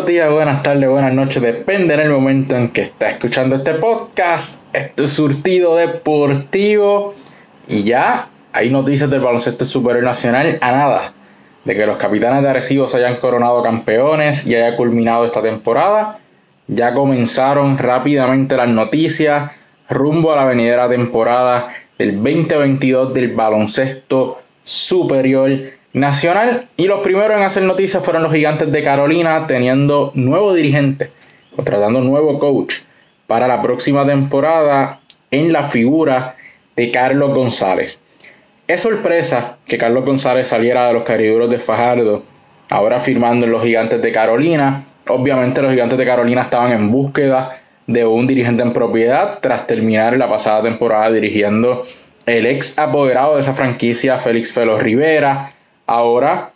buenos días, buenas tardes, buenas noches, depende en el momento en que está escuchando este podcast, este surtido deportivo y ya hay noticias del baloncesto superior nacional a nada de que los capitanes de Arecibo se hayan coronado campeones y haya culminado esta temporada. Ya comenzaron rápidamente las noticias rumbo a la venidera temporada del 2022 del baloncesto superior nacional. Y los primeros en hacer noticias fueron los gigantes de Carolina, teniendo nuevo dirigente, contratando nuevo coach para la próxima temporada en la figura de Carlos González. Es sorpresa que Carlos González saliera de los cariduros de Fajardo, ahora firmando en los gigantes de Carolina. Obviamente los gigantes de Carolina estaban en búsqueda de un dirigente en propiedad tras terminar la pasada temporada dirigiendo el ex apoderado de esa franquicia, Félix Felo Rivera. Ahora,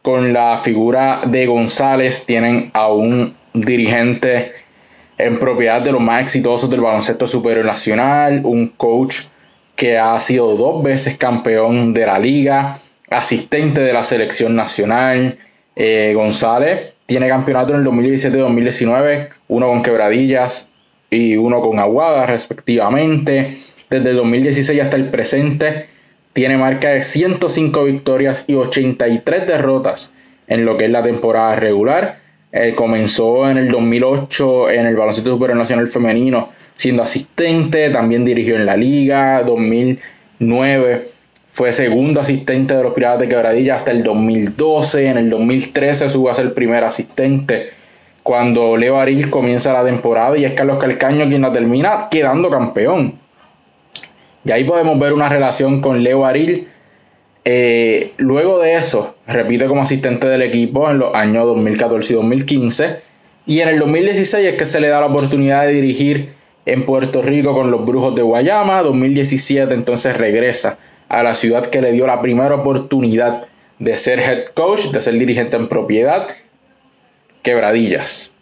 con la figura de González, tienen a un dirigente en propiedad de los más exitosos del baloncesto superior nacional, un coach que ha sido dos veces campeón de la liga, asistente de la selección nacional. Eh, González tiene campeonato en el 2017-2019, uno con Quebradillas y uno con Aguada respectivamente. Desde el 2016 hasta el presente tiene marca de 105 victorias y 83 derrotas en lo que es la temporada regular. Eh, comenzó en el 2008 en el Baloncesto Superior Nacional Femenino siendo asistente, también dirigió en la liga, 2009 fue segundo asistente de los Piratas de Quebradilla hasta el 2012, en el 2013 subo a ser primer asistente cuando Leo Aril comienza la temporada y es Carlos Calcaño quien la termina quedando campeón. Y ahí podemos ver una relación con Leo Aril. Eh, luego de eso, repite como asistente del equipo en los años 2014 y 2015. Y en el 2016 es que se le da la oportunidad de dirigir en Puerto Rico con los Brujos de Guayama. 2017 entonces regresa a la ciudad que le dio la primera oportunidad de ser head coach, de ser dirigente en propiedad, Quebradillas.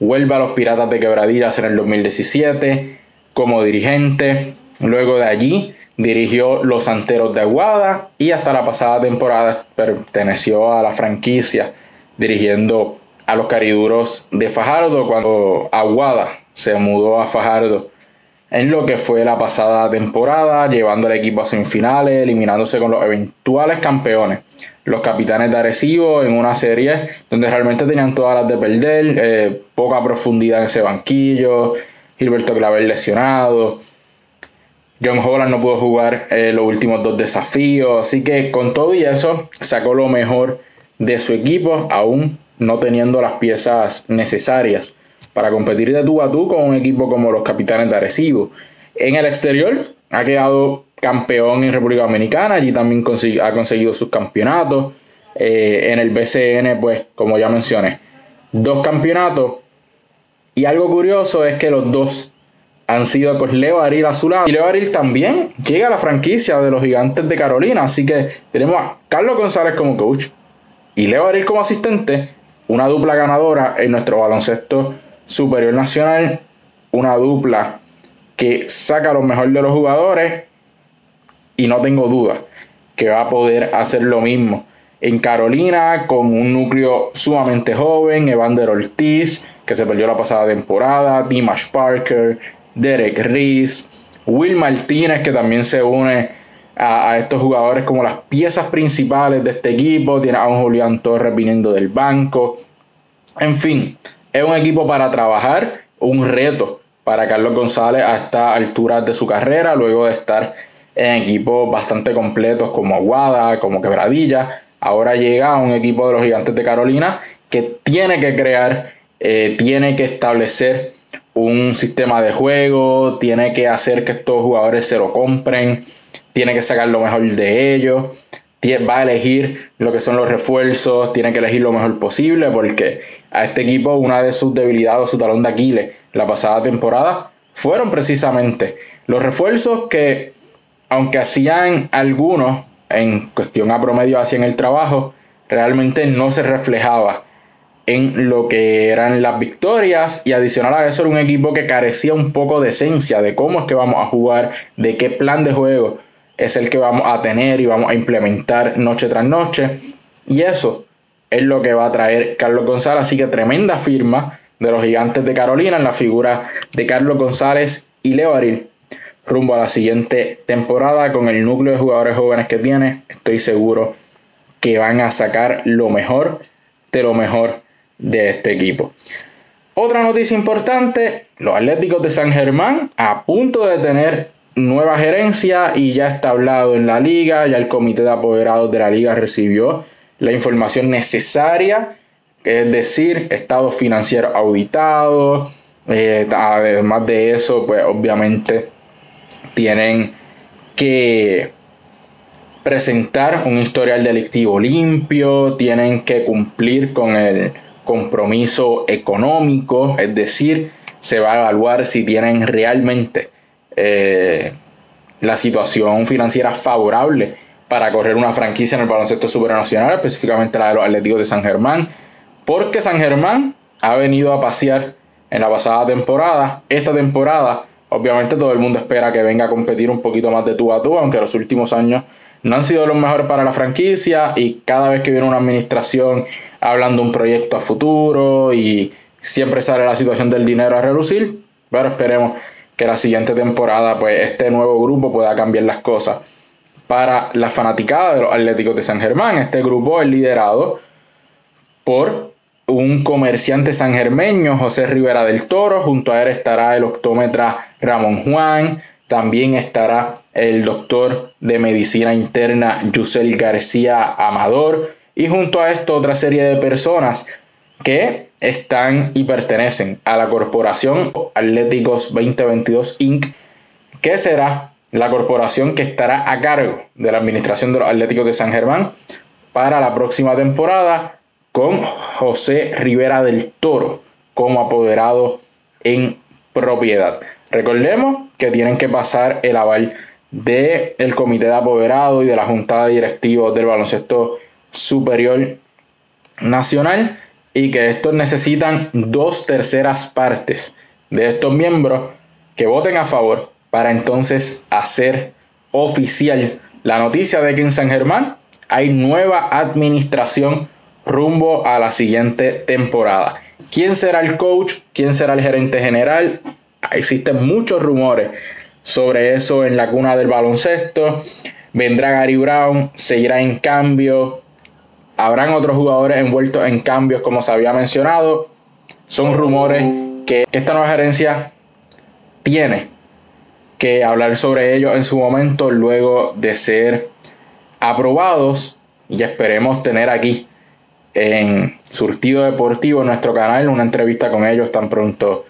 Vuelve a los Piratas de Quebradillas en el 2017 como dirigente. Luego de allí dirigió los Santeros de Aguada y hasta la pasada temporada perteneció a la franquicia dirigiendo a los Cariduros de Fajardo cuando Aguada se mudó a Fajardo. En lo que fue la pasada temporada, llevando al equipo a semifinales, eliminándose con los eventuales campeones, los capitanes de Arecibo, en una serie donde realmente tenían todas las de perder, eh, poca profundidad en ese banquillo, Gilberto Claver lesionado, John Holland no pudo jugar eh, los últimos dos desafíos, así que con todo y eso sacó lo mejor de su equipo, aún no teniendo las piezas necesarias para competir de tú a tú con un equipo como los Capitanes de Arecibo. En el exterior ha quedado campeón en República Dominicana, allí también ha conseguido sus campeonatos. Eh, en el BCN, pues, como ya mencioné, dos campeonatos. Y algo curioso es que los dos han sido con Leo Aril a su lado. Y Leo Aril también llega a la franquicia de los gigantes de Carolina. Así que tenemos a Carlos González como coach y Leo Aril como asistente. Una dupla ganadora en nuestro baloncesto superior nacional, una dupla que saca lo mejor de los jugadores y no tengo duda que va a poder hacer lo mismo en Carolina con un núcleo sumamente joven, Evander Ortiz, que se perdió la pasada temporada, Dimash Parker, Derek Reese, Will Martínez, que también se une a, estos jugadores como las piezas principales de este equipo, tiene a un Julián Torres viniendo del banco, en fin, es un equipo para trabajar, un reto para Carlos González a esta altura de su carrera, luego de estar en equipos bastante completos como Aguada, como Quebradilla. Ahora llega a un equipo de los gigantes de Carolina que tiene que crear, eh, tiene que establecer un sistema de juego, tiene que hacer que estos jugadores se lo compren, tiene que sacar lo mejor de ellos, va a elegir lo que son los refuerzos, tiene que elegir lo mejor posible porque a este equipo una de sus debilidades o su talón de Aquiles la pasada temporada fueron precisamente los refuerzos que, aunque hacían algunos en cuestión a promedio hacían el trabajo, realmente no se reflejaba en lo que eran las victorias y adicional a eso era un equipo que carecía un poco de esencia de cómo es que vamos a jugar, de qué plan de juego es el que vamos a tener y vamos a implementar noche tras noche y eso es lo que va a traer Carlos González. Así que tremenda firma de los gigantes de Carolina en la figura de Carlos González y Leo Aril rumbo a la siguiente temporada con el núcleo de jugadores jóvenes que tiene. Estoy seguro que van a sacar lo mejor de lo mejor de este equipo. Otra noticia importante, los Atléticos de San Germán a punto de tener nueva gerencia y ya está hablado en la liga, ya el comité de apoderados de la liga recibió la información necesaria, es decir, estado financiero auditado, eh, además de eso, pues obviamente tienen que presentar un historial delictivo limpio, tienen que cumplir con el compromiso económico, es decir, se va a evaluar si tienen realmente eh, la situación financiera favorable para correr una franquicia en el baloncesto supernacional, específicamente la de los Atléticos de San Germán, porque San Germán ha venido a pasear en la pasada temporada. Esta temporada, obviamente todo el mundo espera que venga a competir un poquito más de tú a tú, aunque los últimos años no han sido los mejores para la franquicia y cada vez que viene una administración hablando un proyecto a futuro y siempre sale la situación del dinero a relucir, pero esperemos que la siguiente temporada pues este nuevo grupo pueda cambiar las cosas para la fanaticada de los Atléticos de San Germán. Este grupo es liderado por un comerciante sangermeño, José Rivera del Toro, junto a él estará el optómetra Ramón Juan, también estará el doctor de medicina interna Yusel García Amador y junto a esto otra serie de personas que están y pertenecen a la corporación Atléticos 2022 Inc., que será la corporación que estará a cargo de la administración de los Atléticos de San Germán para la próxima temporada con José Rivera del Toro como apoderado en propiedad. Recordemos que tienen que pasar el aval del el comité de apoderados y de la junta de directivos del baloncesto superior nacional y que estos necesitan dos terceras partes de estos miembros que voten a favor para entonces hacer oficial la noticia de que en San Germán hay nueva administración rumbo a la siguiente temporada. ¿Quién será el coach? ¿Quién será el gerente general? Existen muchos rumores sobre eso en la cuna del baloncesto. Vendrá Gary Brown, seguirá en cambio. Habrán otros jugadores envueltos en cambios, como se había mencionado. Son rumores que esta nueva gerencia tiene que hablar sobre ellos en su momento luego de ser aprobados y esperemos tener aquí en Surtido Deportivo en nuestro canal una entrevista con ellos tan pronto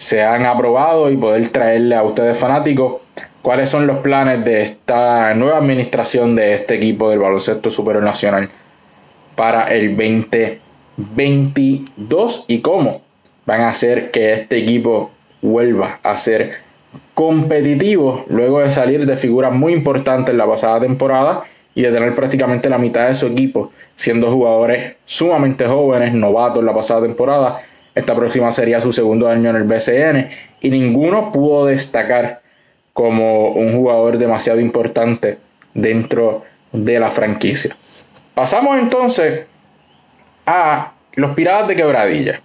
se han aprobado y poder traerle a ustedes fanáticos cuáles son los planes de esta nueva administración de este equipo del baloncesto superior nacional para el 2022 y cómo van a hacer que este equipo vuelva a ser competitivo luego de salir de figuras muy importantes en la pasada temporada y de tener prácticamente la mitad de su equipo siendo jugadores sumamente jóvenes, novatos la pasada temporada. Esta próxima sería su segundo año en el BCN y ninguno pudo destacar como un jugador demasiado importante dentro de la franquicia. Pasamos entonces a los Piratas de Quebradillas.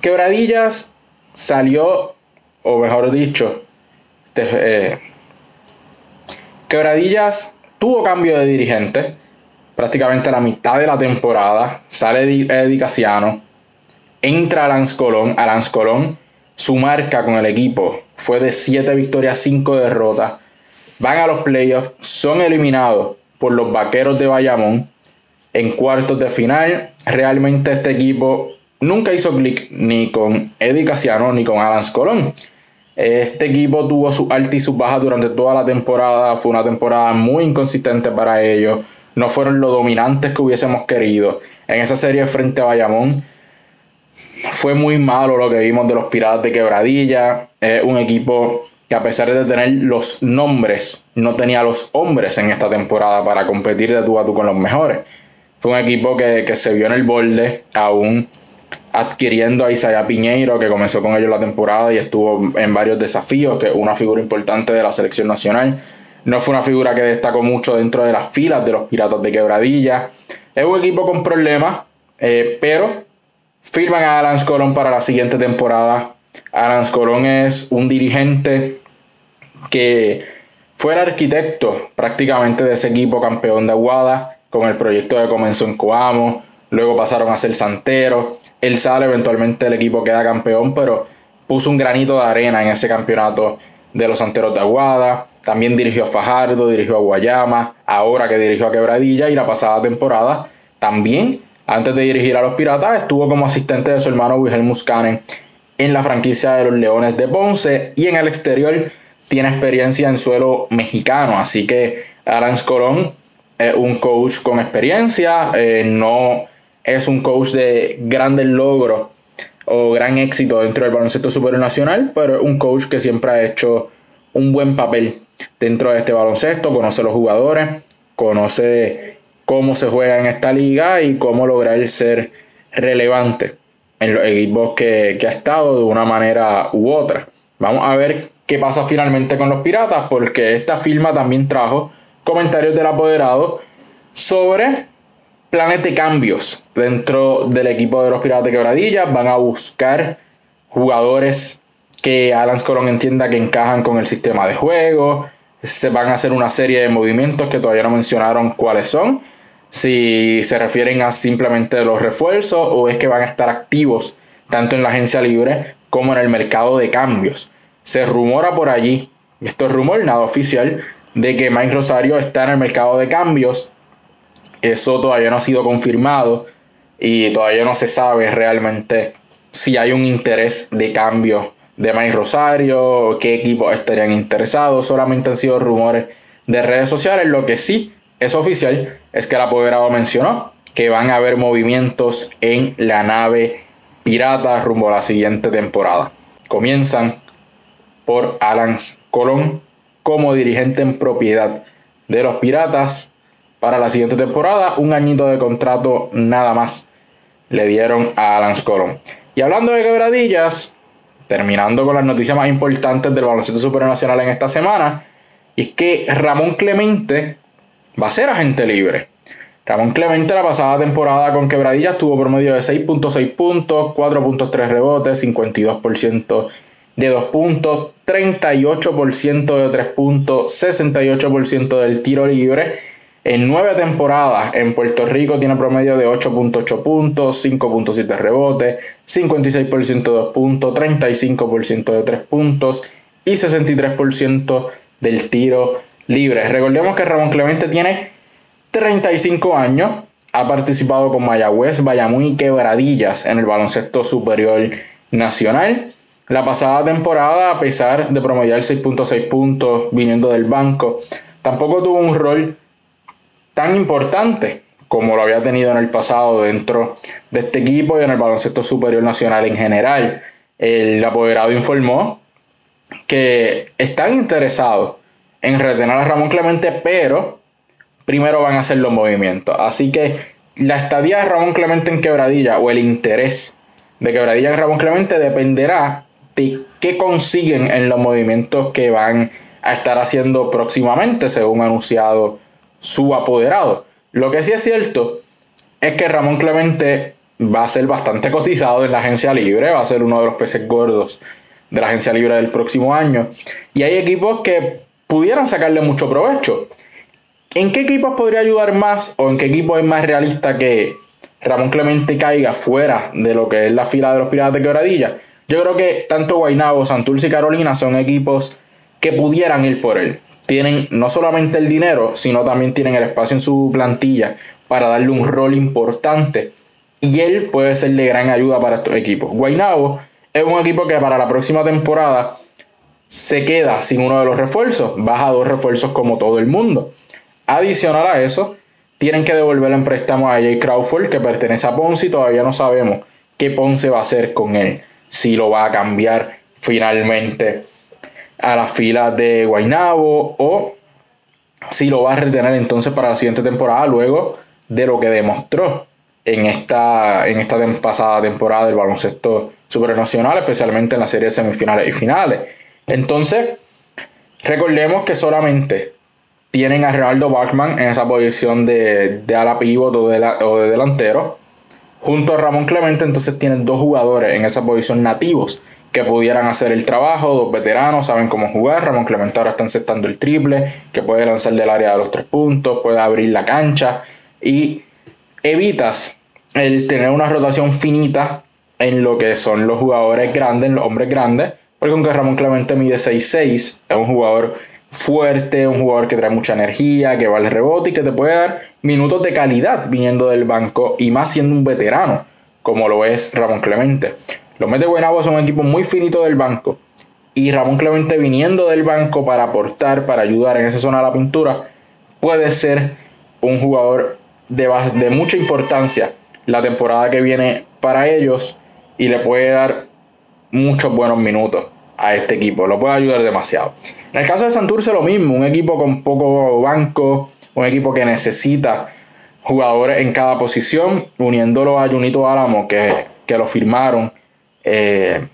Quebradillas salió, o mejor dicho, eh, Quebradillas tuvo cambio de dirigente prácticamente a la mitad de la temporada. Sale Eddie entra Lance Colón. Lance Colón, su marca con el equipo fue de 7 victorias, 5 derrotas. Van a los playoffs, son eliminados por los vaqueros de Bayamón en cuartos de final. Realmente este equipo nunca hizo clic ni con Eddie Casiano ni con Lance Colón. Este equipo tuvo su alta y su baja durante toda la temporada. Fue una temporada muy inconsistente para ellos. No fueron lo dominantes que hubiésemos querido. En esa serie frente a Bayamón fue muy malo lo que vimos de los Piratas de Quebradilla. Es un equipo que a pesar de tener los nombres, no tenía los hombres en esta temporada para competir de tú a tú con los mejores. Fue un equipo que, que se vio en el borde aún adquiriendo a Isaiah Piñeiro, que comenzó con ellos la temporada y estuvo en varios desafíos, que es una figura importante de la selección nacional. No fue una figura que destacó mucho dentro de las filas de los Piratas de Quebradilla. Es un equipo con problemas, Eh, pero firman a Alan Colón para la siguiente temporada. Alan Colón es un dirigente que fue el arquitecto prácticamente de ese equipo campeón de Aguada con el proyecto que comenzó en Coamo, luego pasaron a ser Santero, él sale, eventualmente el equipo queda campeón, pero puso un granito de arena en ese campeonato de los Santeros de Aguada, también dirigió a Fajardo, dirigió a Guayama, ahora que dirigió a Quebradilla y la pasada temporada también, antes de dirigir a los Piratas, estuvo como asistente de su hermano Wilhelm Muscanen en la franquicia de los Leones de Ponce y en el exterior tiene experiencia en suelo mexicano, así que Alan Colón es un coach con experiencia, eh, no es un coach de grandes logros o gran éxito dentro del baloncesto superior nacional, pero es un coach que siempre ha hecho un buen papel dentro de este baloncesto, conoce a los jugadores, conoce cómo se juega en esta liga y cómo lograr ser relevante en los equipos que, ha estado de una manera u otra. Vamos a ver qué pasa finalmente con los piratas, porque esta firma también trajo comentarios del apoderado sobre planes de cambios dentro del equipo de los Piratas de Quebradillas. Van a buscar jugadores que Alan Colón entienda que encajan con el sistema de juego. Se van a hacer una serie de movimientos que todavía no mencionaron cuáles son. Si se refieren a simplemente los refuerzos o es que van a estar activos tanto en la agencia libre como en el mercado de cambios. Se rumora por allí, esto es rumor, nada oficial, de que Mike Rosario está en el mercado de cambios. Eso todavía no ha sido confirmado y todavía no se sabe realmente si hay un interés de cambio de Mike Rosario, qué equipos estarían interesados. Solamente han sido rumores de redes sociales. Lo que sí es oficial es que el apoderado mencionó que van a haber movimientos en la nave pirata rumbo a la siguiente temporada. Comienzan por Alan Colón como dirigente en propiedad de los Piratas para la siguiente temporada. Un añito de contrato nada más le dieron a Alan Colón. Y hablando de quebradillas, terminando con las noticias más importantes del baloncesto supernacional en esta semana, es que Ramón Clemente va a ser agente libre. Ramón Clemente la pasada temporada con quebradillas tuvo promedio de 6.6 puntos, 4.3 rebotes, 52% de 2 puntos, 38% de 3 puntos, 68% del tiro libre. En 9 temporadas en Puerto Rico tiene promedio de 8.8 puntos, 5.7 rebotes, 56% de 2 puntos, 35% de 3 puntos y 63% del tiro libre. Recordemos que Ramón Clemente tiene 35 años, ha participado con Mayagüez, Bayamón y Quebradillas en el baloncesto superior nacional. La pasada temporada, a pesar de promediar 6.6 puntos viniendo del banco, tampoco tuvo un rol tan importante como lo había tenido en el pasado dentro de este equipo y en el baloncesto superior nacional en general. El apoderado informó que están interesados en retener a Ramón Clemente, pero primero van a hacer los movimientos. Así que la estadía de Ramón Clemente en Quebradilla o el interés de Quebradilla en Ramón Clemente dependerá de qué consiguen en los movimientos que van a estar haciendo próximamente, según anunciado su apoderado. Lo que sí es cierto es que Ramón Clemente va a ser bastante cotizado en la agencia libre, va a ser uno de los peces gordos de la agencia libre del próximo año. Y hay equipos que pudieran sacarle mucho provecho. ¿En qué equipos podría ayudar más o en qué equipo es más realista que Ramón Clemente caiga fuera de lo que es la fila de los Piratas de Quebradilla? Yo creo que tanto Guaynabo, Santurce y Carolina son equipos que pudieran ir por él. Tienen no solamente el dinero, sino también tienen el espacio en su plantilla para darle un rol importante. Y él puede ser de gran ayuda para estos equipos. Guaynabo es un equipo que para la próxima temporada se queda sin uno de los refuerzos, baja dos refuerzos como todo el mundo. Adicional a eso, tienen que devolver el préstamo a Jay Crawford, que pertenece a Ponce, y todavía no sabemos qué Ponce va a hacer con él si lo va a cambiar finalmente a la fila de Guaynabo o si lo va a retener entonces para la siguiente temporada luego de lo que demostró en esta, en esta pasada temporada del baloncesto supernacional, especialmente en las series semifinales y finales. Entonces, recordemos que solamente tienen a Ronaldo Bachman en esa posición de, de ala pívot o de delantero Junto a Ramón Clemente, entonces tienen dos jugadores en esa posición nativos que pudieran hacer el trabajo, dos veteranos, saben cómo jugar. Ramón Clemente ahora está encestando el triple, que puede lanzar del área de los tres puntos, puede abrir la cancha y evitas el tener una rotación finita en lo que son los jugadores grandes, los hombres grandes, porque aunque Ramón Clemente mide 6'6, es un jugador fuerte, un jugador que trae mucha energía, que va al rebote y que te puede dar minutos de calidad viniendo del banco y más siendo un veterano, como lo es Ramón Clemente. Los Mets de Guaynabo son un equipo muy finito del banco y Ramón Clemente viniendo del banco para aportar, para ayudar en esa zona de la pintura, puede ser un jugador de, de mucha importancia la temporada que viene para ellos y le puede dar muchos buenos minutos a este equipo, lo puede ayudar demasiado. En el caso de Santurce lo mismo, un equipo con poco banco, un equipo que necesita jugadores en cada posición, uniéndolo a Junito Álamo, que, que lo firmaron eh,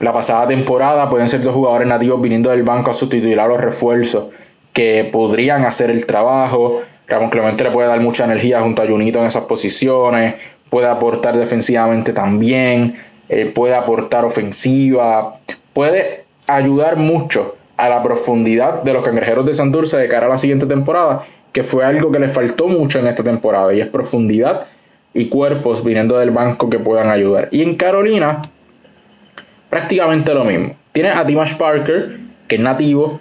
la pasada temporada, pueden ser dos jugadores nativos viniendo del banco a sustituir a los refuerzos que podrían hacer el trabajo. Ramón Clemente le puede dar mucha energía junto a Junito en esas posiciones, puede aportar defensivamente también, eh, puede aportar ofensiva, puede ayudar mucho a la profundidad de los cangrejeros de Santurce de cara a la siguiente temporada, que fue algo que le faltó mucho en esta temporada, y es profundidad y cuerpos viniendo del banco que puedan ayudar. Y en Carolina, prácticamente lo mismo. Tiene a Dimash Parker, que es nativo,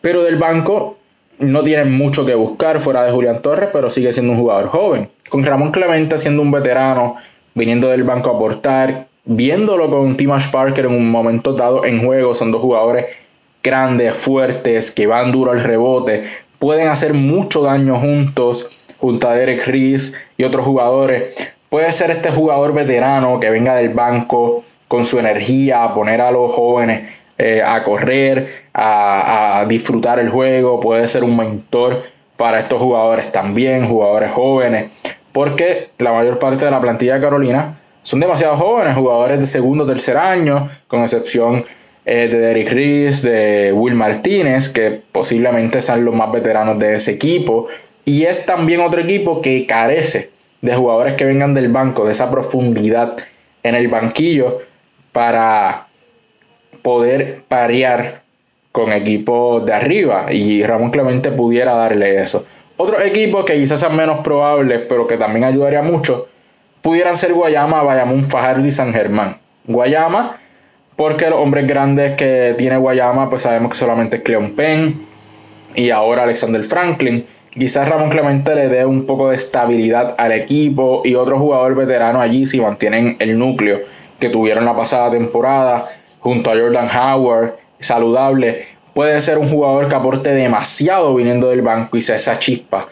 pero del banco no tiene mucho que buscar fuera de Julián Torres, pero sigue siendo un jugador joven. Con Ramón Clemente siendo un veterano, viniendo del banco a aportar, viéndolo con Timash Parker en un momento dado en juego, son dos jugadores grandes, fuertes, que van duro al rebote, pueden hacer mucho daño juntos, junto a Derek Reese y otros jugadores. Puede ser este jugador veterano que venga del banco con su energía, a poner a los jóvenes eh, a correr, a, a disfrutar el juego, puede ser un mentor para estos jugadores también, jugadores jóvenes, porque la mayor parte de la plantilla de Carolina son demasiado jóvenes, jugadores de segundo o tercer año, con excepción eh, de Derrick Reese, de Will Martínez, que posiblemente sean los más veteranos de ese equipo. Y es también otro equipo que carece de jugadores que vengan del banco, de esa profundidad en el banquillo para poder parear con equipos de arriba. Y Ramón Clemente pudiera darle eso. Otros equipos que quizás sean menos probables, pero que también ayudaría mucho, pudieran ser Guayama, Bayamón, Fajardo y San Germán. Guayama porque los hombres grandes que tiene Guayama, pues sabemos que solamente es Cleon Penn y ahora Alexander Franklin. Quizás Ramón Clemente le dé un poco de estabilidad al equipo y otros jugadores veteranos allí si mantienen el núcleo que tuvieron la pasada temporada junto a Jordan Howard, saludable. Puede ser un jugador que aporte demasiado viniendo del banco y sea esa chispa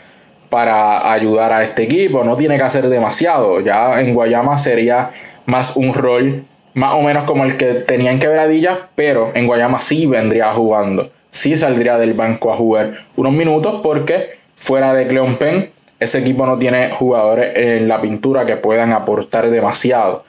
para ayudar a este equipo. No tiene que hacer demasiado. Ya en Guayama sería más un rol más o menos como el que tenía en Quebradilla, pero en Guayama sí vendría jugando, sí saldría del banco a jugar unos minutos porque fuera de Cleon Penn, ese equipo no tiene jugadores en la pintura que puedan aportar demasiado.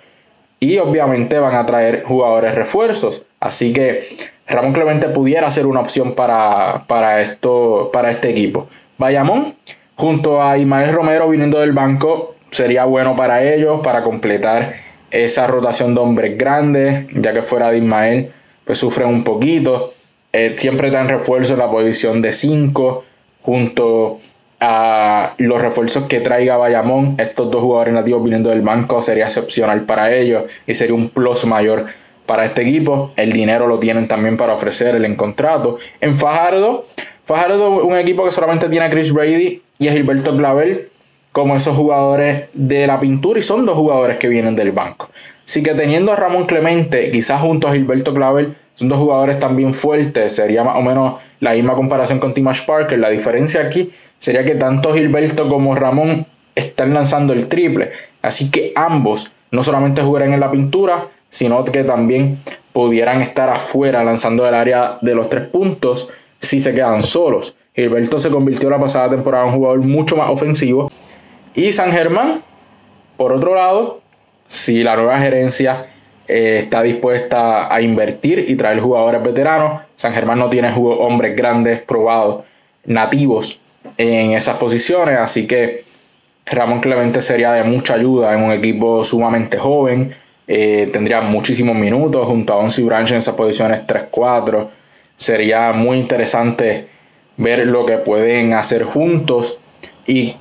Y obviamente van a traer jugadores refuerzos. Así que Ramón Clemente pudiera ser una opción para, para, esto, para este equipo. Bayamón, junto a Ismael Romero viniendo del banco, sería bueno para ellos, para completar esa rotación de hombres grandes, ya que fuera de Ismael, pues sufren un poquito. Eh, siempre dan refuerzo en la posición de 5, junto a los refuerzos que traiga Bayamón. Estos dos jugadores nativos viniendo del banco sería excepcional para ellos y sería un plus mayor para este equipo. El dinero lo tienen también para ofrecer el contrato. En Fajardo, Fajardo, un equipo que solamente tiene a Chris Brady y a Gilberto Clavel como esos jugadores de la pintura y son dos jugadores que vienen del banco. Así que teniendo a Ramón Clemente, quizás junto a Gilberto Clavel, son dos jugadores también fuertes, sería más o menos la misma comparación con Timash Parker. La diferencia aquí sería que tanto Gilberto como Ramón están lanzando el triple, así que ambos no solamente jugarán en la pintura, sino que también pudieran estar afuera lanzando el área de los tres puntos si se quedan solos. Gilberto se convirtió la pasada temporada en un jugador mucho más ofensivo y San Germán, por otro lado, si la nueva gerencia eh, está dispuesta a invertir y traer jugadores veteranos, San Germán no tiene hombres grandes, probados, nativos en esas posiciones, así que Ramón Clemente sería de mucha ayuda en un equipo sumamente joven. Eh, tendría muchísimos minutos junto a Onsi Branch en esas posiciones 3-4. Sería muy interesante ver lo que pueden hacer juntos y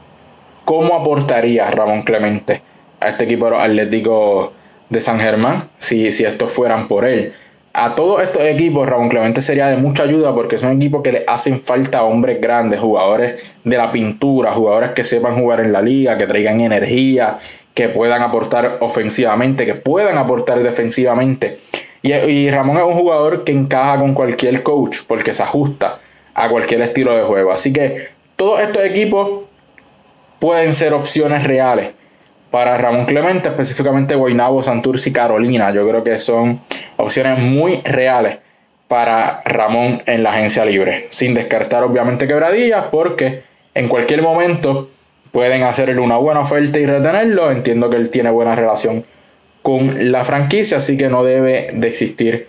cómo aportaría Ramón Clemente a este equipo atlético de San Germán si, si estos fueran por él a todos estos equipos Ramón Clemente sería de mucha ayuda porque son equipos que le hacen falta hombres grandes, jugadores de la pintura, jugadores que sepan jugar en la liga, que traigan energía, que puedan aportar ofensivamente, que puedan aportar defensivamente. Y Ramón es un jugador que encaja con cualquier coach porque se ajusta a cualquier estilo de juego. Así que todos estos equipos pueden ser opciones reales para Ramón Clemente, específicamente Guaynabo, Santurce y Carolina. Yo creo que son opciones muy reales para Ramón en la agencia libre, sin descartar obviamente quebradillas, porque en cualquier momento pueden hacerle una buena oferta y retenerlo. Entiendo que él tiene buena relación con la franquicia, así que no debe de existir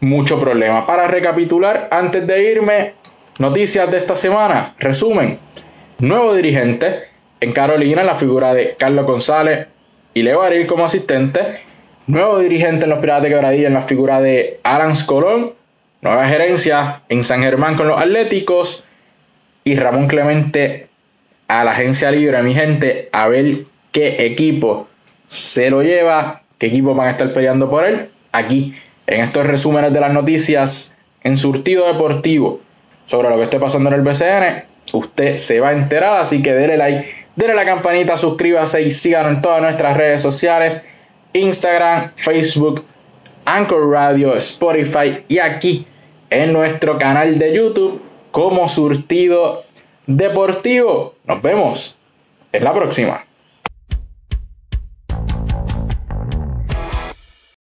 mucho problema. Para recapitular, antes de irme, noticias de esta semana, resumen, nuevo dirigente en Carolina, la figura de Carlos González y Leo Aril como asistente, Nuevo dirigente en los Piratas de Quebradilla en la figura de Arans Colón. Nueva gerencia en San Germán con los Atléticos. Y Ramón Clemente a la agencia libre, mi gente, a ver qué equipo se lo lleva, qué equipo van a estar peleando por él. Aquí, en estos resúmenes de las noticias en surtido deportivo sobre lo que esté pasando en el BCN, usted se va a enterar. Así que déle like, déle la campanita, suscríbase y síganos en todas nuestras redes sociales. Instagram, Facebook, Anchor Radio, Spotify y aquí en nuestro canal de YouTube como Surtido Deportivo. Nos vemos en la próxima.